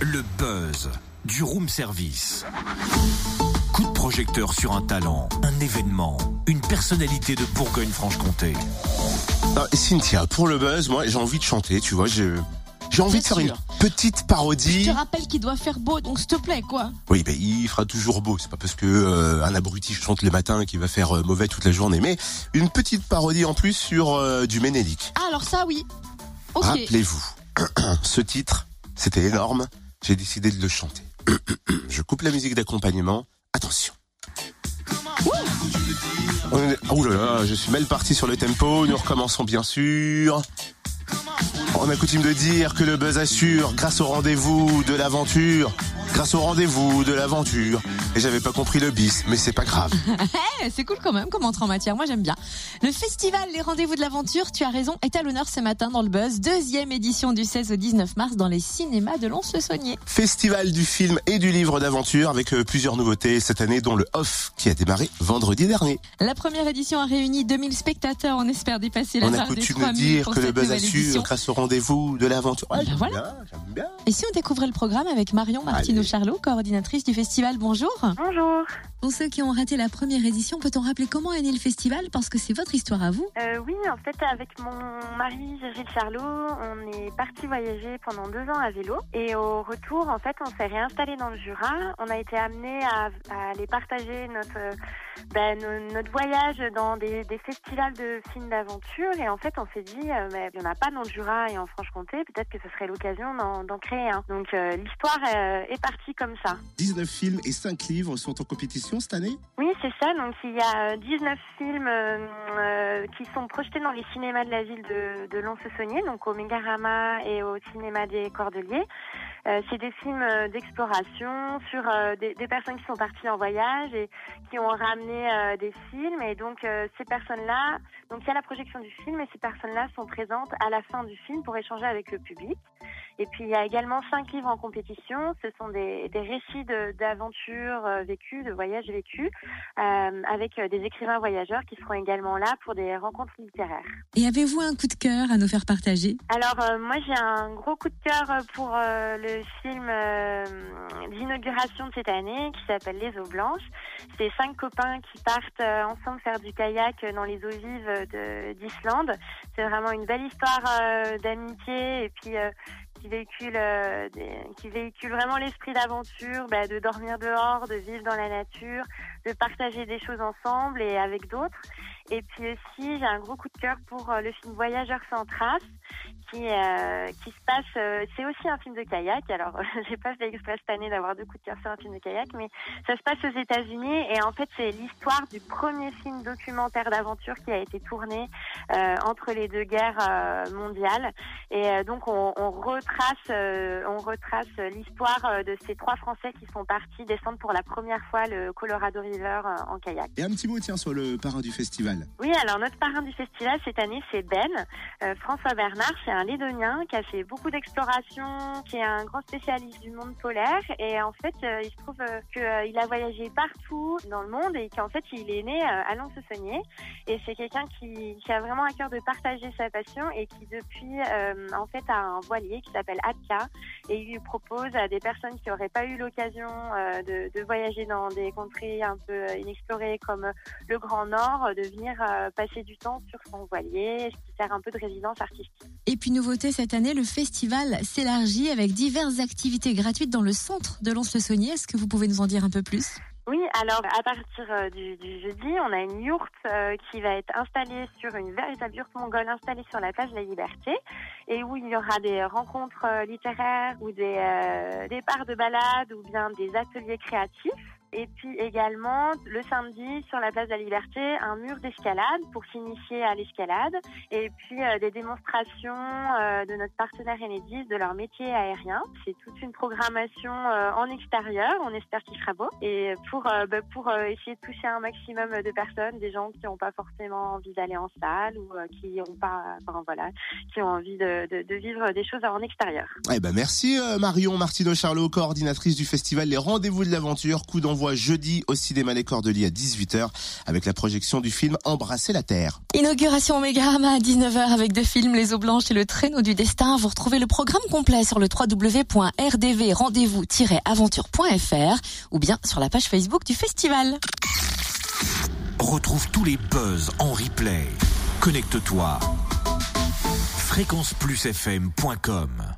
Le buzz du room service. Coup de projecteur sur un talent, un événement, une personnalité de Bourgogne-Franche-Comté. Ah, Cynthia, pour le buzz, moi j'ai envie de chanter, tu vois, j'ai j'ai envie de faire une petite Je parodie. te rappelle qu'il doit faire beau, donc s'il te plaît, quoi. Oui, ben il fera toujours beau. C'est pas parce que euh, un abruti chante les matins qu'il va faire euh, mauvais toute la journée, mais une petite parodie en plus sur euh, du Ménélique. Ah, alors ça, oui. Rappelez-vous, ce titre, c'était énorme. J'ai décidé de le chanter. Je coupe la musique d'accompagnement. Attention. Ouh là là, je suis mal parti sur le tempo. Nous recommençons bien sûr. On a coutume de dire que le buzz assure grâce au rendez-vous de l'aventure. Grâce au rendez-vous de l'aventure. Et j'avais pas compris le bis, mais c'est pas grave. Eh, c'est cool quand même comme entrée en matière, moi j'aime bien. Le festival Les Rendez-vous de l'Aventure, tu as raison, est à l'honneur ce matin dans le Buzz. Deuxième édition du 16 au 19 mars dans les cinémas de Lons-le-Saunier. Festival du film et du livre d'aventure avec euh, plusieurs nouveautés cette année, dont le Off qui a démarré vendredi dernier. La première édition a réuni 2000 spectateurs, on espère dépasser la On a barre coutume de 3000 dire que le buzz assure grâce au rendez-vous de l'aventure. Ouais, Ben voilà. bien, j'aime bien. Et si on découvrait le programme avec Marion Martineau-Charlot, coordinatrice du festival, bonjour. Bonjour. Pour ceux qui ont raté la première édition, peut-on rappeler comment est né le festival? Parce que c'est votre histoire à vous. Euh, oui, en fait, avec mon mari Gilles Charlot, on est parti voyager pendant deux ans à vélo. Et au retour, en fait, on s'est réinstallé dans le Jura. On a été amené à, à aller partager notre, ben, no- notre voyage dans des, des festivals de films d'aventure. Et en fait, on s'est dit, euh, mais il n'y en a pas dans le Jura et en Franche-Comté. Peut-être que ce serait l'occasion d'en d'en créer un. Donc, euh, l'histoire euh, est partie comme ça. 19 films et 5 livres sont en compétition cette année. Oui, c'est ça. Donc, il y a euh, 19 films euh, euh, qui sont projetés dans les cinémas de la ville de, de Lons-le-Saunier, donc au Mégarama et au cinéma des Cordeliers. Euh, c'est des films euh, d'exploration sur euh, des, des personnes qui sont parties en voyage et qui ont ramené euh, des films. Et donc, euh, ces personnes-là, donc il y a la projection du film et ces personnes-là sont présentes à la fin du film pour échanger avec le public. Et puis, il y a également cinq livres en compétition. Ce sont des, des récits d'aventures euh, vécues, de voyages vécus euh, avec euh, des écrivains voyageurs qui seront également là pour des rencontres littéraires. Et avez-vous un coup de cœur à nous faire partager? Alors euh, moi j'ai un gros coup de cœur euh, pour euh, le film euh, d'inauguration de cette année qui s'appelle Les eaux blanches. C'est cinq copains qui partent euh, ensemble faire du kayak dans les eaux vives de- d'Islande. C'est vraiment une belle histoire euh, d'amitié et puis euh, qui véhicule euh, qui véhicule vraiment l'esprit d'aventure, bah, de dormir dehors, de vivre dans la nature, de partager des choses ensemble et avec d'autres. Et puis aussi, j'ai un gros coup de cœur pour euh, le film Voyageurs sans trace, qui euh, qui se passe. euh, c'est aussi un film de kayak. Alors, j'ai pas fait exprès cette année d'avoir deux coups de cœur sur un film de kayak, mais ça se passe aux États-Unis et en fait, c'est l'histoire du premier film documentaire d'aventure qui a été tourné euh, entre les deux guerres euh, mondiales. Et euh, donc, on, on retrace, on retrace l'histoire de ces trois Français qui sont partis descendre pour la première fois le Colorado River euh, en kayak. Et un petit mot, tiens, sur le parrain du festival. Oui, alors notre parrain du festival cette année, c'est Ben. Euh, François Bernard, c'est un Lédonien qui a fait beaucoup d'explorations, qui est un grand spécialiste du monde polaire. Et en fait, euh, il se trouve euh, qu'il a voyagé partout dans le monde et qu'en fait, il est né à Lons-le-Saunier. Et c'est quelqu'un qui, qui a vraiment à cœur de partager sa passion et qui depuis, en fait, a un voilier qui s'appelle Atka. Et il lui propose à des personnes qui n'auraient pas eu l'occasion de, de voyager dans des contrées un peu euh, inexplorées comme le Grand Nord, de venir euh, passer du temps sur son voilier, ce qui sert un peu de résidence artistique. Et puis nouveauté cette année, le festival s'élargit avec diverses activités gratuites dans le centre de Lons-le-Saunier. Est-ce que vous pouvez nous en dire un peu plus? Oui, alors à partir euh, du, du jeudi, on a une yourte euh, qui va être installée sur une véritable yourte mongole installée sur la plage de la Liberté et où il y aura des rencontres euh, littéraires ou des euh, départs de balade ou bien des ateliers créatifs. Et puis également, le samedi, sur la place de la Liberté, un mur d'escalade pour s'initier à l'escalade. Et puis euh, des démonstrations euh, de notre partenaire Enedis de leur métier aérien. C'est toute une programmation euh, en extérieur. On espère qu'il fera beau. Et pour, bah, pour essayer de toucher un maximum de personnes, des gens qui n'ont pas forcément envie d'aller en salle ou qui ont pas, enfin, voilà, qui ont envie de, de, vivre des choses en extérieur. Eh ben merci Marion Martino Charlot, coordinatrice du festival Les Rendez-vous de l'aventure, coup d'envoi jeudi au cinéma Les Cordeliers à 18h avec la projection du film Embrasser la Terre. Inauguration Omegama à 19h avec deux films, Les eaux blanches et Le traîneau du destin. Vous retrouvez le programme complet sur le www.rdvrendez-vous-aventure.fr ou bien sur la page Facebook du festival. Retrouve tous les buzz en replay. Connecte-toi. fréquenceplusfm.com